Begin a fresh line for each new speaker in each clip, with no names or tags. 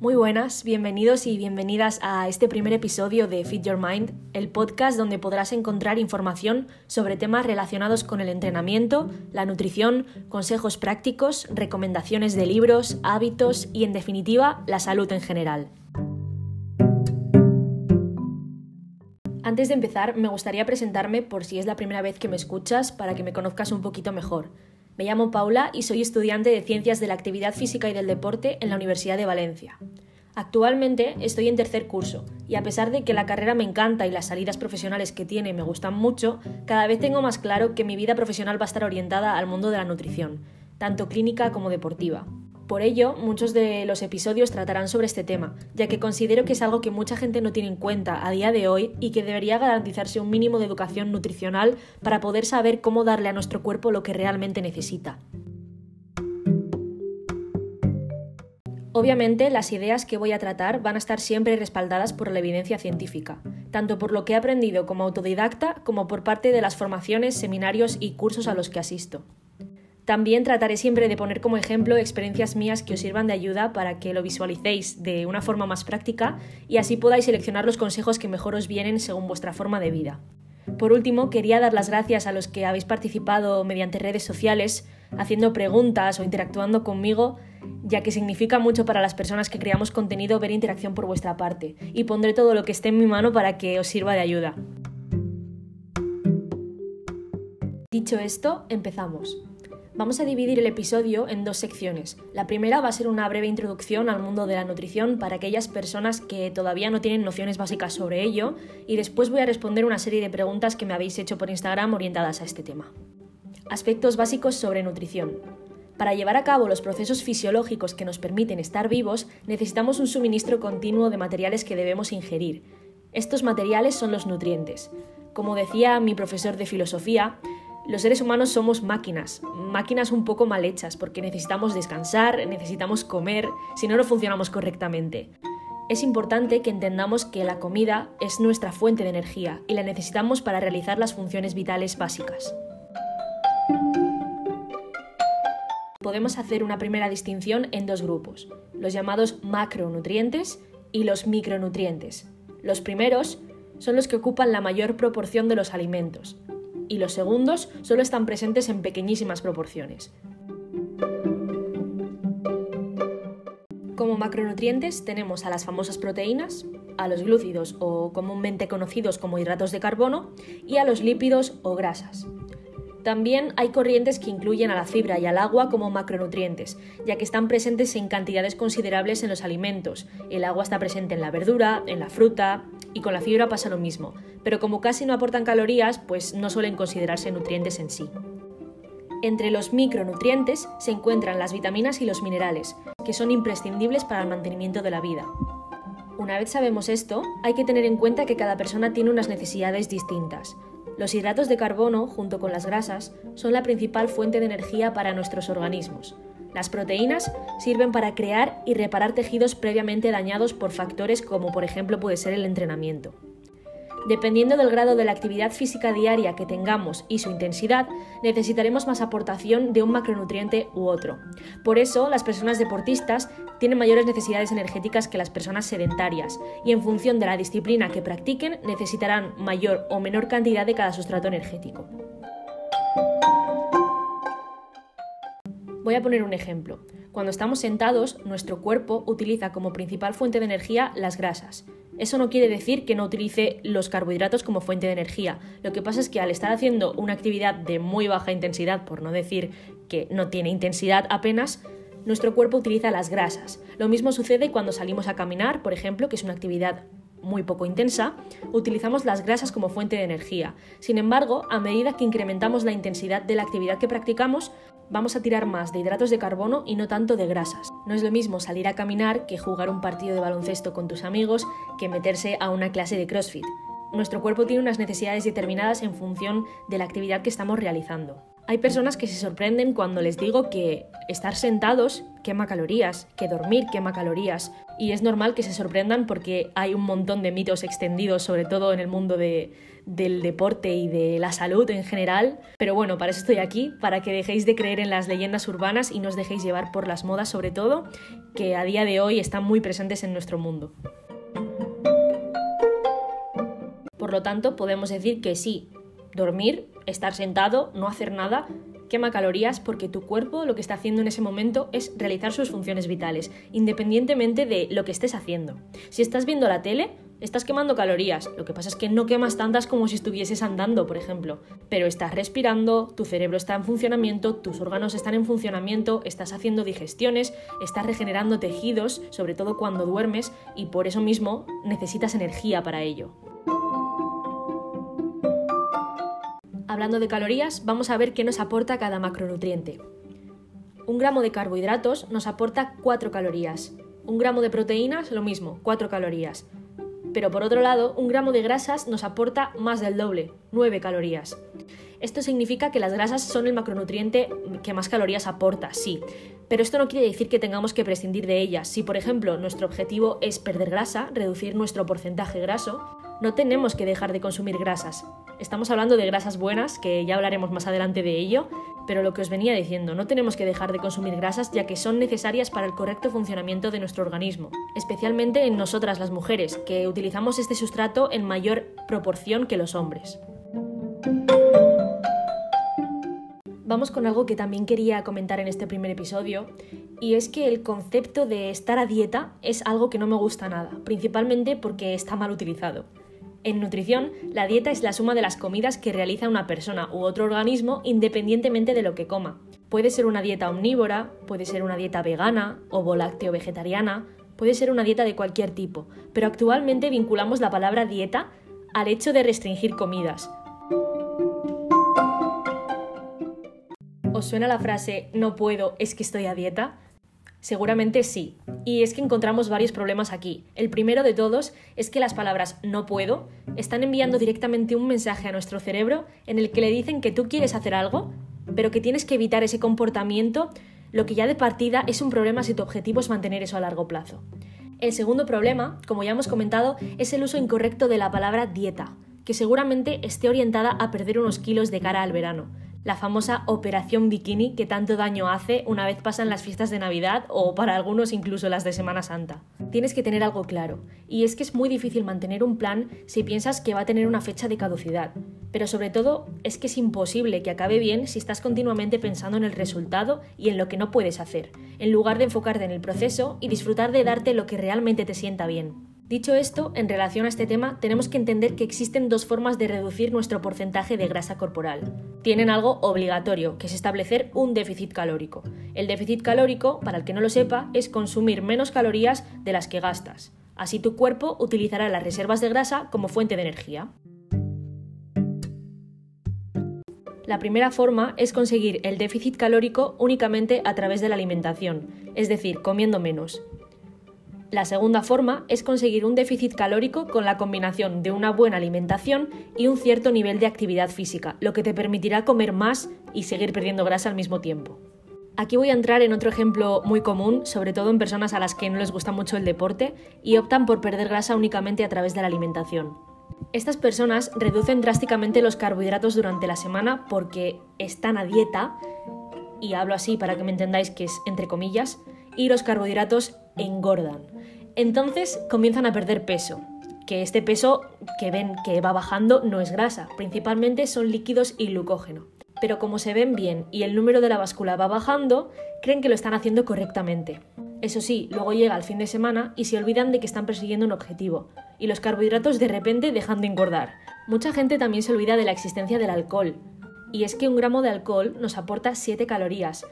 Muy buenas, bienvenidos y bienvenidas a este primer episodio de Fit Your Mind, el podcast donde podrás encontrar información sobre temas relacionados con el entrenamiento, la nutrición, consejos prácticos, recomendaciones de libros, hábitos y, en definitiva, la salud en general. Antes de empezar, me gustaría presentarme por si es la primera vez que me escuchas para que me conozcas un poquito mejor. Me llamo Paula y soy estudiante de Ciencias de la Actividad Física y del Deporte en la Universidad de Valencia. Actualmente estoy en tercer curso y a pesar de que la carrera me encanta y las salidas profesionales que tiene me gustan mucho, cada vez tengo más claro que mi vida profesional va a estar orientada al mundo de la nutrición, tanto clínica como deportiva. Por ello, muchos de los episodios tratarán sobre este tema, ya que considero que es algo que mucha gente no tiene en cuenta a día de hoy y que debería garantizarse un mínimo de educación nutricional para poder saber cómo darle a nuestro cuerpo lo que realmente necesita. Obviamente, las ideas que voy a tratar van a estar siempre respaldadas por la evidencia científica, tanto por lo que he aprendido como autodidacta como por parte de las formaciones, seminarios y cursos a los que asisto. También trataré siempre de poner como ejemplo experiencias mías que os sirvan de ayuda para que lo visualicéis de una forma más práctica y así podáis seleccionar los consejos que mejor os vienen según vuestra forma de vida. Por último, quería dar las gracias a los que habéis participado mediante redes sociales, haciendo preguntas o interactuando conmigo, ya que significa mucho para las personas que creamos contenido ver interacción por vuestra parte, y pondré todo lo que esté en mi mano para que os sirva de ayuda. Dicho esto, empezamos. Vamos a dividir el episodio en dos secciones. La primera va a ser una breve introducción al mundo de la nutrición para aquellas personas que todavía no tienen nociones básicas sobre ello y después voy a responder una serie de preguntas que me habéis hecho por Instagram orientadas a este tema. Aspectos básicos sobre nutrición. Para llevar a cabo los procesos fisiológicos que nos permiten estar vivos, necesitamos un suministro continuo de materiales que debemos ingerir. Estos materiales son los nutrientes. Como decía mi profesor de filosofía, los seres humanos somos máquinas, máquinas un poco mal hechas, porque necesitamos descansar, necesitamos comer, si no, no funcionamos correctamente. Es importante que entendamos que la comida es nuestra fuente de energía y la necesitamos para realizar las funciones vitales básicas. Podemos hacer una primera distinción en dos grupos, los llamados macronutrientes y los micronutrientes. Los primeros son los que ocupan la mayor proporción de los alimentos, y los segundos solo están presentes en pequeñísimas proporciones. Como macronutrientes tenemos a las famosas proteínas, a los glúcidos o comúnmente conocidos como hidratos de carbono y a los lípidos o grasas. También hay corrientes que incluyen a la fibra y al agua como macronutrientes, ya que están presentes en cantidades considerables en los alimentos. El agua está presente en la verdura, en la fruta, y con la fibra pasa lo mismo, pero como casi no aportan calorías, pues no suelen considerarse nutrientes en sí. Entre los micronutrientes se encuentran las vitaminas y los minerales, que son imprescindibles para el mantenimiento de la vida. Una vez sabemos esto, hay que tener en cuenta que cada persona tiene unas necesidades distintas. Los hidratos de carbono, junto con las grasas, son la principal fuente de energía para nuestros organismos, las proteínas sirven para crear y reparar tejidos previamente dañados por factores como por ejemplo puede ser el entrenamiento. Dependiendo del grado de la actividad física diaria que tengamos y su intensidad, necesitaremos más aportación de un macronutriente u otro. Por eso, las personas deportistas tienen mayores necesidades energéticas que las personas sedentarias, y en función de la disciplina que practiquen, necesitarán mayor o menor cantidad de cada sustrato energético. Voy a poner un ejemplo. Cuando estamos sentados, nuestro cuerpo utiliza como principal fuente de energía las grasas. Eso no quiere decir que no utilice los carbohidratos como fuente de energía. Lo que pasa es que al estar haciendo una actividad de muy baja intensidad, por no decir que no tiene intensidad apenas, nuestro cuerpo utiliza las grasas. Lo mismo sucede cuando salimos a caminar, por ejemplo, que es una actividad muy poco intensa, utilizamos las grasas como fuente de energía. Sin embargo, a medida que incrementamos la intensidad de la actividad que practicamos, vamos a tirar más de hidratos de carbono y no tanto de grasas. No es lo mismo salir a caminar que jugar un partido de baloncesto con tus amigos que meterse a una clase de CrossFit. Nuestro cuerpo tiene unas necesidades determinadas en función de la actividad que estamos realizando. Hay personas que se sorprenden cuando les digo que estar sentados quema calorías, que dormir quema calorías, y es normal que se sorprendan porque hay un montón de mitos extendidos, sobre todo en el mundo del deporte y de la salud en general. Pero bueno, para eso estoy aquí, para que dejéis de creer en las leyendas urbanas y no os dejéis llevar por las modas sobre todo, que a día de hoy están muy presentes en nuestro mundo. Por lo tanto, podemos decir que sí, dormir, estar sentado, no hacer nada, quema calorías porque tu cuerpo lo que está haciendo en ese momento es realizar sus funciones vitales, independientemente de lo que estés haciendo. Si estás viendo la tele, estás quemando calorías, lo que pasa es que no quemas tantas como si estuvieses andando, por ejemplo, pero estás respirando, tu cerebro está en funcionamiento, tus órganos están en funcionamiento, estás haciendo digestiones, estás regenerando tejidos, sobre todo cuando duermes, y por eso mismo necesitas energía para ello. Hablando de calorías, vamos a ver qué nos aporta cada macronutriente. Un gramo de carbohidratos nos aporta 4 calorías. Un gramo de proteínas, lo mismo, 4 calorías. Pero por otro lado, un gramo de grasas nos aporta más del doble, 9 calorías. Esto significa que las grasas son el macronutriente que más calorías aporta, sí. Pero esto no quiere decir que tengamos que prescindir de ellas. Si, por ejemplo, nuestro objetivo es perder grasa, reducir nuestro porcentaje graso, no tenemos que dejar de consumir grasas. Estamos hablando de grasas buenas, que ya hablaremos más adelante de ello, pero lo que os venía diciendo, no tenemos que dejar de consumir grasas ya que son necesarias para el correcto funcionamiento de nuestro organismo, especialmente en nosotras las mujeres, que utilizamos este sustrato en mayor proporción que los hombres. Vamos con algo que también quería comentar en este primer episodio, y es que el concepto de estar a dieta es algo que no me gusta nada, principalmente porque está mal utilizado. En nutrición, la dieta es la suma de las comidas que realiza una persona u otro organismo independientemente de lo que coma. Puede ser una dieta omnívora, puede ser una dieta vegana o volácteo vegetariana, puede ser una dieta de cualquier tipo, pero actualmente vinculamos la palabra dieta al hecho de restringir comidas. ¿Os suena la frase no puedo, es que estoy a dieta? Seguramente sí. Y es que encontramos varios problemas aquí. El primero de todos es que las palabras no puedo están enviando directamente un mensaje a nuestro cerebro en el que le dicen que tú quieres hacer algo, pero que tienes que evitar ese comportamiento, lo que ya de partida es un problema si tu objetivo es mantener eso a largo plazo. El segundo problema, como ya hemos comentado, es el uso incorrecto de la palabra dieta, que seguramente esté orientada a perder unos kilos de cara al verano la famosa operación bikini que tanto daño hace una vez pasan las fiestas de Navidad o para algunos incluso las de Semana Santa. Tienes que tener algo claro, y es que es muy difícil mantener un plan si piensas que va a tener una fecha de caducidad, pero sobre todo es que es imposible que acabe bien si estás continuamente pensando en el resultado y en lo que no puedes hacer, en lugar de enfocarte en el proceso y disfrutar de darte lo que realmente te sienta bien. Dicho esto, en relación a este tema, tenemos que entender que existen dos formas de reducir nuestro porcentaje de grasa corporal. Tienen algo obligatorio, que es establecer un déficit calórico. El déficit calórico, para el que no lo sepa, es consumir menos calorías de las que gastas. Así tu cuerpo utilizará las reservas de grasa como fuente de energía. La primera forma es conseguir el déficit calórico únicamente a través de la alimentación, es decir, comiendo menos. La segunda forma es conseguir un déficit calórico con la combinación de una buena alimentación y un cierto nivel de actividad física, lo que te permitirá comer más y seguir perdiendo grasa al mismo tiempo. Aquí voy a entrar en otro ejemplo muy común, sobre todo en personas a las que no les gusta mucho el deporte y optan por perder grasa únicamente a través de la alimentación. Estas personas reducen drásticamente los carbohidratos durante la semana porque están a dieta, y hablo así para que me entendáis que es entre comillas, y los carbohidratos engordan. Entonces comienzan a perder peso, que este peso que ven que va bajando no es grasa, principalmente son líquidos y glucógeno. Pero como se ven bien y el número de la báscula va bajando, creen que lo están haciendo correctamente. Eso sí, luego llega el fin de semana y se olvidan de que están persiguiendo un objetivo, y los carbohidratos de repente dejan de engordar. Mucha gente también se olvida de la existencia del alcohol, y es que un gramo de alcohol nos aporta 7 calorías,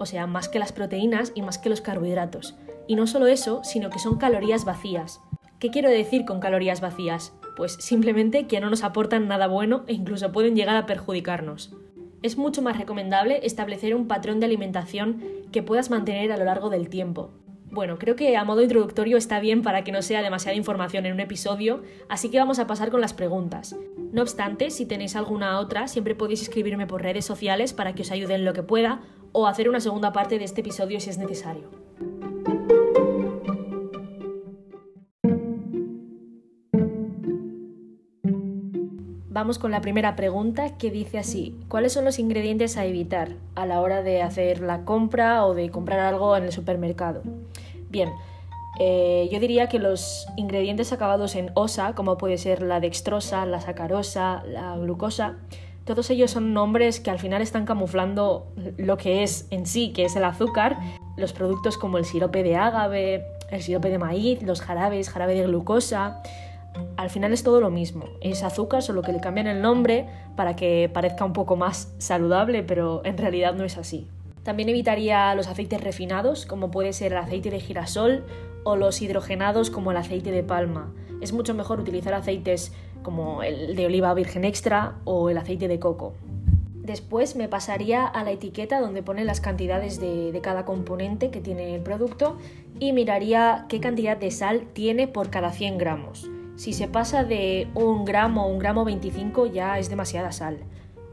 o sea, más que las proteínas y más que los carbohidratos. Y no solo eso, sino que son calorías vacías. ¿Qué quiero decir con calorías vacías? Pues simplemente que no nos aportan nada bueno e incluso pueden llegar a perjudicarnos. Es mucho más recomendable establecer un patrón de alimentación que puedas mantener a lo largo del tiempo. Bueno, creo que a modo introductorio está bien para que no sea demasiada información en un episodio, así que vamos a pasar con las preguntas. No obstante, si tenéis alguna otra, siempre podéis escribirme por redes sociales para que os ayude en lo que pueda o hacer una segunda parte de este episodio si es necesario. Vamos con la primera pregunta que dice así, ¿cuáles son los ingredientes a evitar a la hora de hacer la compra o de comprar algo en el supermercado? Bien, eh, yo diría que los ingredientes acabados en osa, como puede ser la dextrosa, la sacarosa, la glucosa, todos ellos son nombres que al final están camuflando lo que es en sí, que es el azúcar. Los productos como el sirope de ágave, el sirope de maíz, los jarabes, jarabe de glucosa. Al final es todo lo mismo. Es azúcar, solo que le cambian el nombre para que parezca un poco más saludable, pero en realidad no es así. También evitaría los aceites refinados, como puede ser el aceite de girasol o los hidrogenados como el aceite de palma. Es mucho mejor utilizar aceites como el de oliva virgen extra o el aceite de coco. Después me pasaría a la etiqueta donde pone las cantidades de, cada componente que tiene el producto y miraría qué cantidad de sal tiene por cada 100 gramos. Si se pasa de un gramo o un gramo 25 ya es demasiada sal.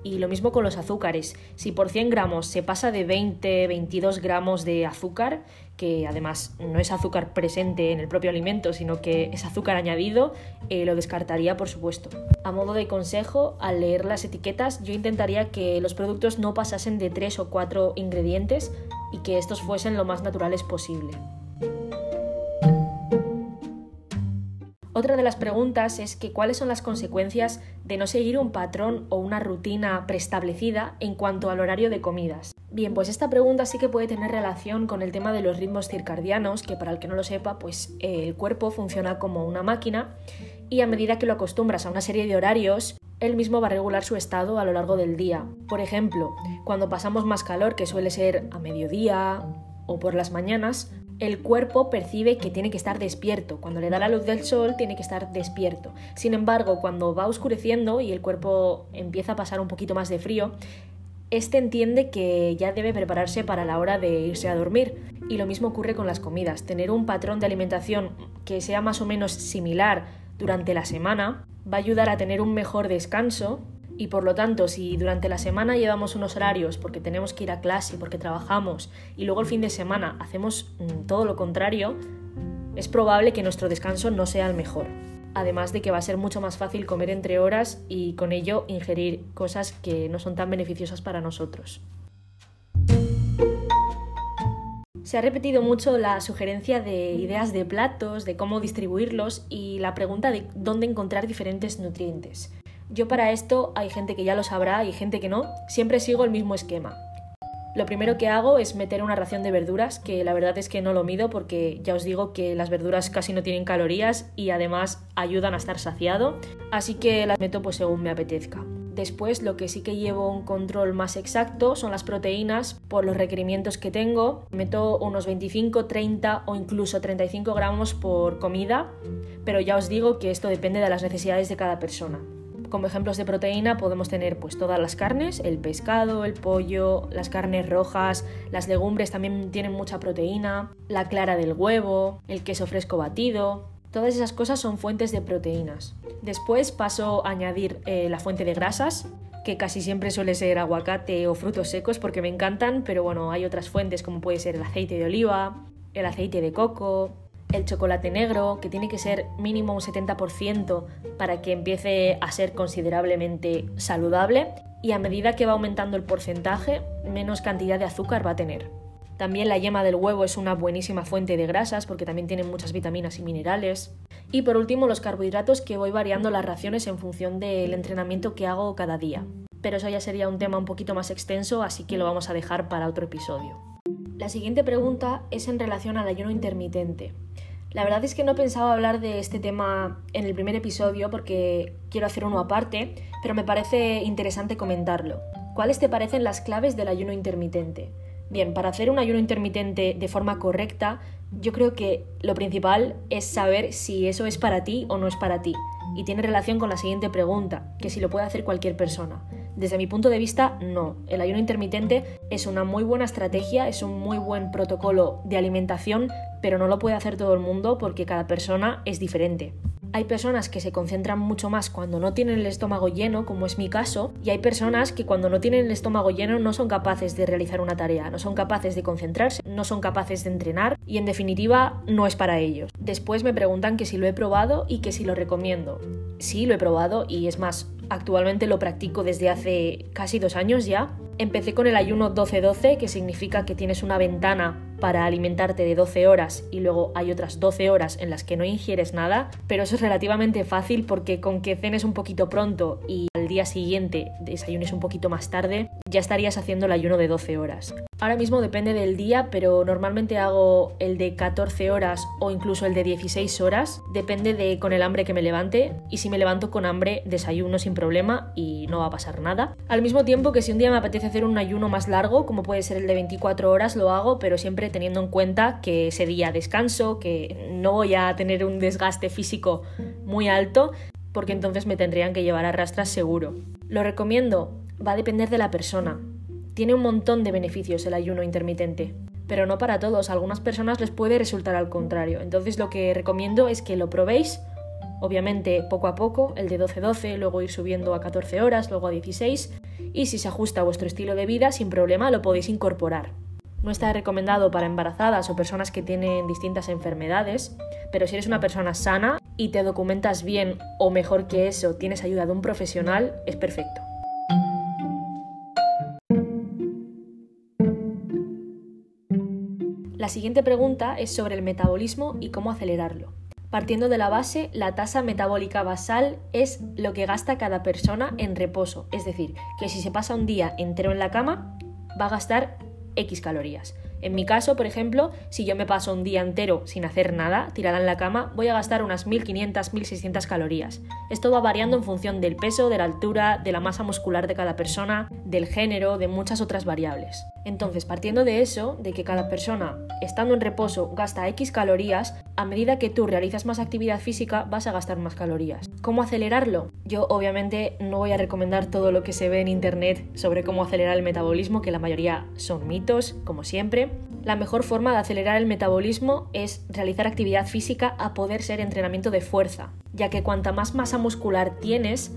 Y lo mismo con los azúcares. Si por 100 gramos se pasa de 20-22 gramos de azúcar, que además no es azúcar presente en el propio alimento, sino que es azúcar añadido, eh, lo descartaría por supuesto. A modo de consejo, al leer las etiquetas, yo intentaría que los productos no pasasen de 3 o 4 ingredientes y que estos fuesen lo más naturales posible. Otra de las preguntas es que cuáles son las consecuencias de no seguir un patrón o una rutina preestablecida en cuanto al horario de comidas. Bien, pues esta pregunta sí que puede tener relación con el tema de los ritmos circadianos, que para el que no lo sepa, pues el cuerpo funciona como una máquina y a medida que lo acostumbras a una serie de horarios, él mismo va a regular su estado a lo largo del día. Por ejemplo, cuando pasamos más calor, que suele ser a mediodía o por las mañanas, el cuerpo percibe que tiene que estar despierto. Cuando le da la luz del sol, tiene que estar despierto. Sin embargo, cuando va oscureciendo y el cuerpo empieza a pasar un poquito más de frío, este entiende que ya debe prepararse para la hora de irse a dormir. Y lo mismo ocurre con las comidas. Tener un patrón de alimentación que sea más o menos similar durante la semana va a ayudar a tener un mejor descanso y por lo tanto, si durante la semana llevamos unos horarios porque tenemos que ir a clase, porque trabajamos, y luego el fin de semana hacemos mm, todo lo contrario, es probable que nuestro descanso no sea el mejor. Además de que va a ser mucho más fácil comer entre horas y con ello ingerir cosas que no son tan beneficiosas para nosotros. Se ha repetido mucho la sugerencia de ideas de platos, de cómo distribuirlos y la pregunta de dónde encontrar diferentes nutrientes. Yo para esto hay gente que ya lo sabrá y gente que no, siempre sigo el mismo esquema. Lo primero que hago es meter una ración de verduras, que la verdad es que no lo mido porque ya os digo que las verduras casi no tienen calorías y además ayudan a estar saciado, así que las meto pues según me apetezca. Después lo que sí que llevo un control más exacto son las proteínas por los requerimientos que tengo. Meto unos 25, 30 o incluso 35 gramos por comida, pero ya os digo que esto depende de las necesidades de cada persona. Como ejemplos de proteína podemos tener pues todas las carnes, el pescado, el pollo, las carnes rojas, las legumbres también tienen mucha proteína, la clara del huevo, el queso fresco batido, Todas esas cosas son fuentes de proteínas. Después paso a añadir eh, la fuente de grasas, que casi siempre suele ser aguacate o frutos secos porque me encantan, pero bueno, hay otras fuentes como puede ser el aceite de oliva, el aceite de coco, el chocolate negro, que tiene que ser mínimo un 70% para que empiece a ser considerablemente saludable y a medida que va aumentando el porcentaje, menos cantidad de azúcar va a tener. También la yema del huevo es una buenísima fuente de grasas porque también tiene muchas vitaminas y minerales. Y por último los carbohidratos que voy variando las raciones en función del entrenamiento que hago cada día. Pero eso ya sería un tema un poquito más extenso, así que lo vamos a dejar para otro episodio. La siguiente pregunta es en relación al ayuno intermitente. La verdad es que no pensaba hablar de este tema en el primer episodio porque quiero hacer uno aparte, pero me parece interesante comentarlo. ¿Cuáles te parecen las claves del ayuno intermitente? Bien, para hacer un ayuno intermitente de forma correcta, yo creo que lo principal es saber si eso es para ti o no es para ti. Y tiene relación con la siguiente pregunta, que si lo puede hacer cualquier persona. Desde mi punto de vista, no. El ayuno intermitente es una muy buena estrategia, es un muy buen protocolo de alimentación, pero no lo puede hacer todo el mundo porque cada persona es diferente. Hay personas que se concentran mucho más cuando no tienen el estómago lleno, como es mi caso, y hay personas que cuando no tienen el estómago lleno no son capaces de realizar una tarea, no son capaces de concentrarse, no son capaces de entrenar y en definitiva no es para ellos. Después me preguntan que si lo he probado y que si lo recomiendo. Sí, lo he probado y es más, Actualmente lo practico desde hace casi dos años ya. Empecé con el ayuno 12-12, que significa que tienes una ventana para alimentarte de 12 horas y luego hay otras 12 horas en las que no ingieres nada, pero eso es relativamente fácil porque con que cenes un poquito pronto y al día siguiente desayunes un poquito más tarde, ya estarías haciendo el ayuno de 12 horas. Ahora mismo depende del día, pero normalmente hago el de 14 horas o incluso el de 16 horas, depende de con el hambre que me levante y si me levanto con hambre desayuno sin problema y no va a pasar nada. Al mismo tiempo que si un día me apetece hacer un ayuno más largo, como puede ser el de 24 horas, lo hago, pero siempre teniendo en cuenta que ese día descanso, que no voy a tener un desgaste físico muy alto, porque entonces me tendrían que llevar a rastras seguro. Lo recomiendo, va a depender de la persona. Tiene un montón de beneficios el ayuno intermitente, pero no para todos, a algunas personas les puede resultar al contrario. Entonces lo que recomiendo es que lo probéis, obviamente poco a poco, el de 12-12, luego ir subiendo a 14 horas, luego a 16, y si se ajusta a vuestro estilo de vida, sin problema lo podéis incorporar. No está recomendado para embarazadas o personas que tienen distintas enfermedades, pero si eres una persona sana y te documentas bien o mejor que eso, tienes ayuda de un profesional, es perfecto. La siguiente pregunta es sobre el metabolismo y cómo acelerarlo. Partiendo de la base, la tasa metabólica basal es lo que gasta cada persona en reposo, es decir, que si se pasa un día entero en la cama, va a gastar X calorías. En mi caso, por ejemplo, si yo me paso un día entero sin hacer nada, tirada en la cama, voy a gastar unas 1500-1600 calorías. Esto va variando en función del peso, de la altura, de la masa muscular de cada persona, del género, de muchas otras variables. Entonces, partiendo de eso, de que cada persona, estando en reposo, gasta X calorías, a medida que tú realizas más actividad física, vas a gastar más calorías. ¿Cómo acelerarlo? Yo obviamente no voy a recomendar todo lo que se ve en internet sobre cómo acelerar el metabolismo, que la mayoría son mitos, como siempre. La mejor forma de acelerar el metabolismo es realizar actividad física a poder ser entrenamiento de fuerza, ya que cuanta más masa muscular tienes,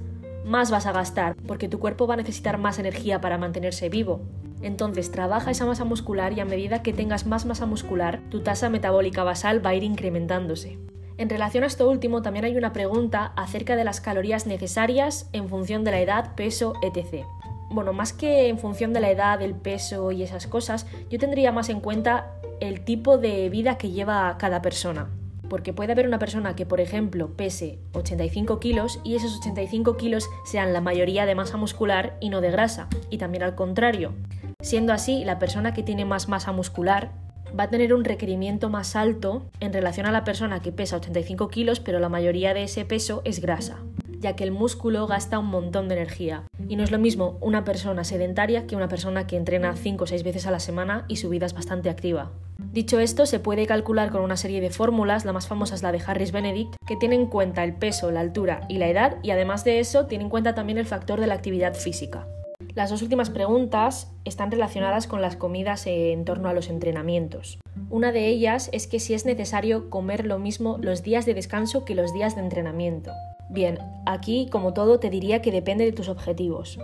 más vas a gastar, porque tu cuerpo va a necesitar más energía para mantenerse vivo. Entonces trabaja esa masa muscular y a medida que tengas más masa muscular, tu tasa metabólica basal va a ir incrementándose. En relación a esto último, también hay una pregunta acerca de las calorías necesarias en función de la edad, peso, etc. Bueno, más que en función de la edad, el peso y esas cosas, yo tendría más en cuenta el tipo de vida que lleva cada persona. Porque puede haber una persona que, por ejemplo, pese 85 kilos y esos 85 kilos sean la mayoría de masa muscular y no de grasa. Y también al contrario. Siendo así, la persona que tiene más masa muscular va a tener un requerimiento más alto en relación a la persona que pesa 85 kilos, pero la mayoría de ese peso es grasa, ya que el músculo gasta un montón de energía. Y no es lo mismo una persona sedentaria que una persona que entrena 5 o 6 veces a la semana y su vida es bastante activa. Dicho esto, se puede calcular con una serie de fórmulas, la más famosa es la de Harris Benedict, que tiene en cuenta el peso, la altura y la edad, y además de eso tiene en cuenta también el factor de la actividad física. Las dos últimas preguntas están relacionadas con las comidas en torno a los entrenamientos. Una de ellas es que si es necesario comer lo mismo los días de descanso que los días de entrenamiento. Bien, aquí como todo te diría que depende de tus objetivos.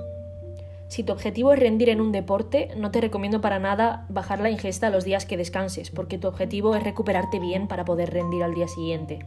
Si tu objetivo es rendir en un deporte, no te recomiendo para nada bajar la ingesta los días que descanses, porque tu objetivo es recuperarte bien para poder rendir al día siguiente.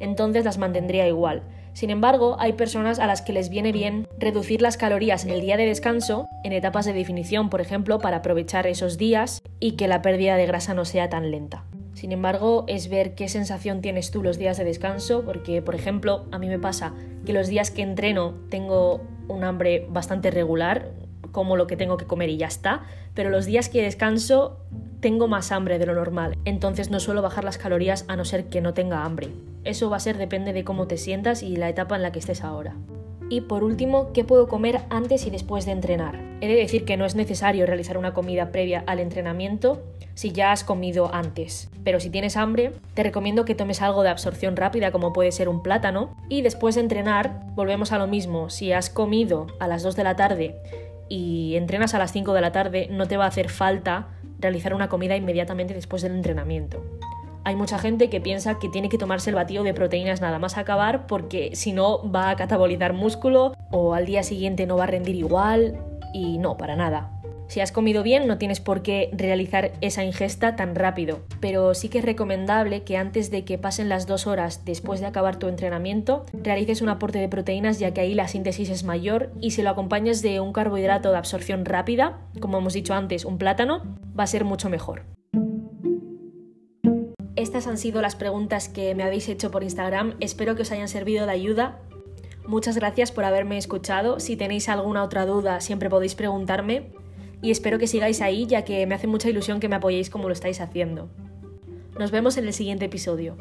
Entonces las mantendría igual. Sin embargo, hay personas a las que les viene bien reducir las calorías en el día de descanso, en etapas de definición, por ejemplo, para aprovechar esos días y que la pérdida de grasa no sea tan lenta. Sin embargo, es ver qué sensación tienes tú los días de descanso, porque, por ejemplo, a mí me pasa que los días que entreno tengo un hambre bastante regular, como lo que tengo que comer y ya está, pero los días que descanso tengo más hambre de lo normal, entonces no suelo bajar las calorías a no ser que no tenga hambre. Eso va a ser depende de cómo te sientas y la etapa en la que estés ahora. Y por último, ¿qué puedo comer antes y después de entrenar? He de decir que no es necesario realizar una comida previa al entrenamiento si ya has comido antes. Pero si tienes hambre, te recomiendo que tomes algo de absorción rápida como puede ser un plátano. Y después de entrenar, volvemos a lo mismo. Si has comido a las 2 de la tarde y entrenas a las 5 de la tarde, no te va a hacer falta realizar una comida inmediatamente después del entrenamiento hay mucha gente que piensa que tiene que tomarse el batido de proteínas nada más acabar porque si no va a catabolizar músculo o al día siguiente no va a rendir igual y no, para nada. Si has comido bien no tienes por qué realizar esa ingesta tan rápido, pero sí que es recomendable que antes de que pasen las dos horas después de acabar tu entrenamiento realices un aporte de proteínas ya que ahí la síntesis es mayor y si lo acompañas de un carbohidrato de absorción rápida, como hemos dicho antes, un plátano, va a ser mucho mejor. Estas han sido las preguntas que me habéis hecho por Instagram, espero que os hayan servido de ayuda. Muchas gracias por haberme escuchado, si tenéis alguna otra duda siempre podéis preguntarme y espero que sigáis ahí ya que me hace mucha ilusión que me apoyéis como lo estáis haciendo. Nos vemos en el siguiente episodio.